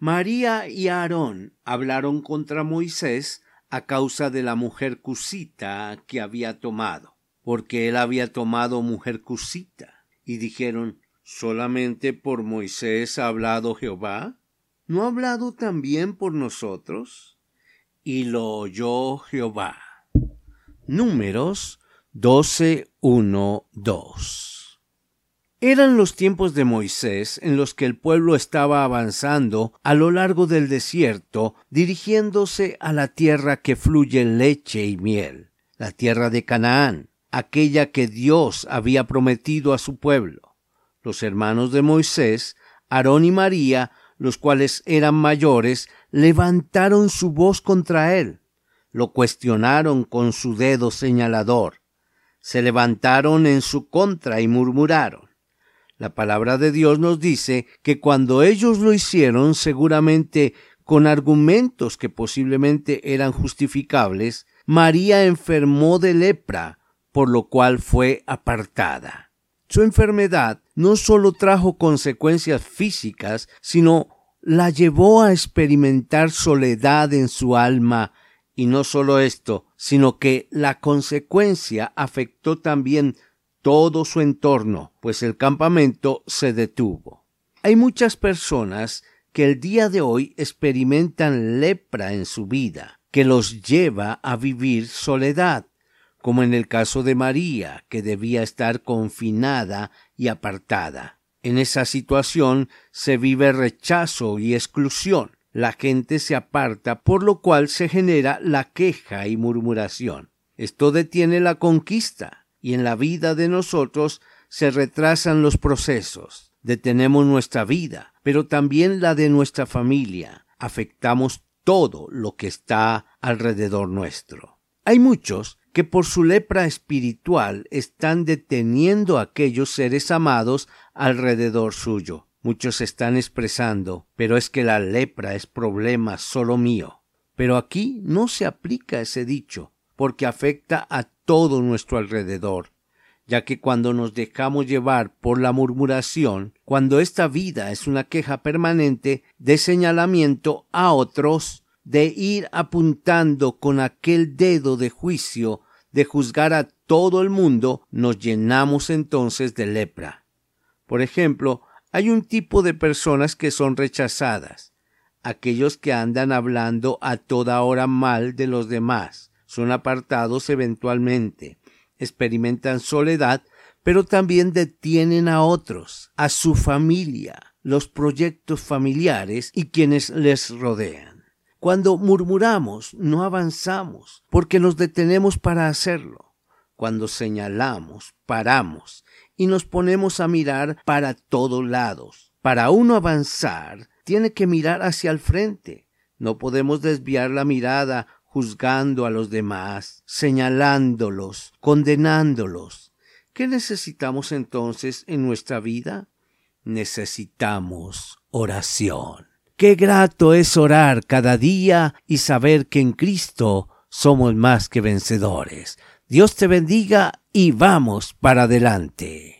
María y Aarón hablaron contra Moisés a causa de la mujer cusita que había tomado, porque él había tomado mujer cusita. Y dijeron, ¿solamente por Moisés ha hablado Jehová? ¿No ha hablado también por nosotros? Y lo oyó Jehová. Números 12, 2. Eran los tiempos de Moisés en los que el pueblo estaba avanzando a lo largo del desierto, dirigiéndose a la tierra que fluye leche y miel, la tierra de Canaán, aquella que Dios había prometido a su pueblo. Los hermanos de Moisés, Aarón y María, los cuales eran mayores, levantaron su voz contra él, lo cuestionaron con su dedo señalador, se levantaron en su contra y murmuraron. La palabra de Dios nos dice que cuando ellos lo hicieron, seguramente con argumentos que posiblemente eran justificables, María enfermó de lepra, por lo cual fue apartada. Su enfermedad no solo trajo consecuencias físicas, sino la llevó a experimentar soledad en su alma, y no solo esto, sino que la consecuencia afectó también todo su entorno, pues el campamento se detuvo. Hay muchas personas que el día de hoy experimentan lepra en su vida, que los lleva a vivir soledad, como en el caso de María, que debía estar confinada y apartada. En esa situación se vive rechazo y exclusión. La gente se aparta, por lo cual se genera la queja y murmuración. Esto detiene la conquista, y en la vida de nosotros se retrasan los procesos. Detenemos nuestra vida, pero también la de nuestra familia. Afectamos todo lo que está alrededor nuestro. Hay muchos que por su lepra espiritual están deteniendo a aquellos seres amados alrededor suyo. Muchos están expresando, pero es que la lepra es problema solo mío. Pero aquí no se aplica ese dicho, porque afecta a todo nuestro alrededor, ya que cuando nos dejamos llevar por la murmuración, cuando esta vida es una queja permanente de señalamiento a otros, de ir apuntando con aquel dedo de juicio, de juzgar a todo el mundo, nos llenamos entonces de lepra. Por ejemplo, hay un tipo de personas que son rechazadas, aquellos que andan hablando a toda hora mal de los demás, son apartados eventualmente, experimentan soledad, pero también detienen a otros, a su familia, los proyectos familiares y quienes les rodean. Cuando murmuramos, no avanzamos, porque nos detenemos para hacerlo. Cuando señalamos, paramos y nos ponemos a mirar para todos lados. Para uno avanzar, tiene que mirar hacia el frente. No podemos desviar la mirada juzgando a los demás, señalándolos, condenándolos. ¿Qué necesitamos entonces en nuestra vida? Necesitamos oración. Qué grato es orar cada día y saber que en Cristo somos más que vencedores. Dios te bendiga y vamos para adelante.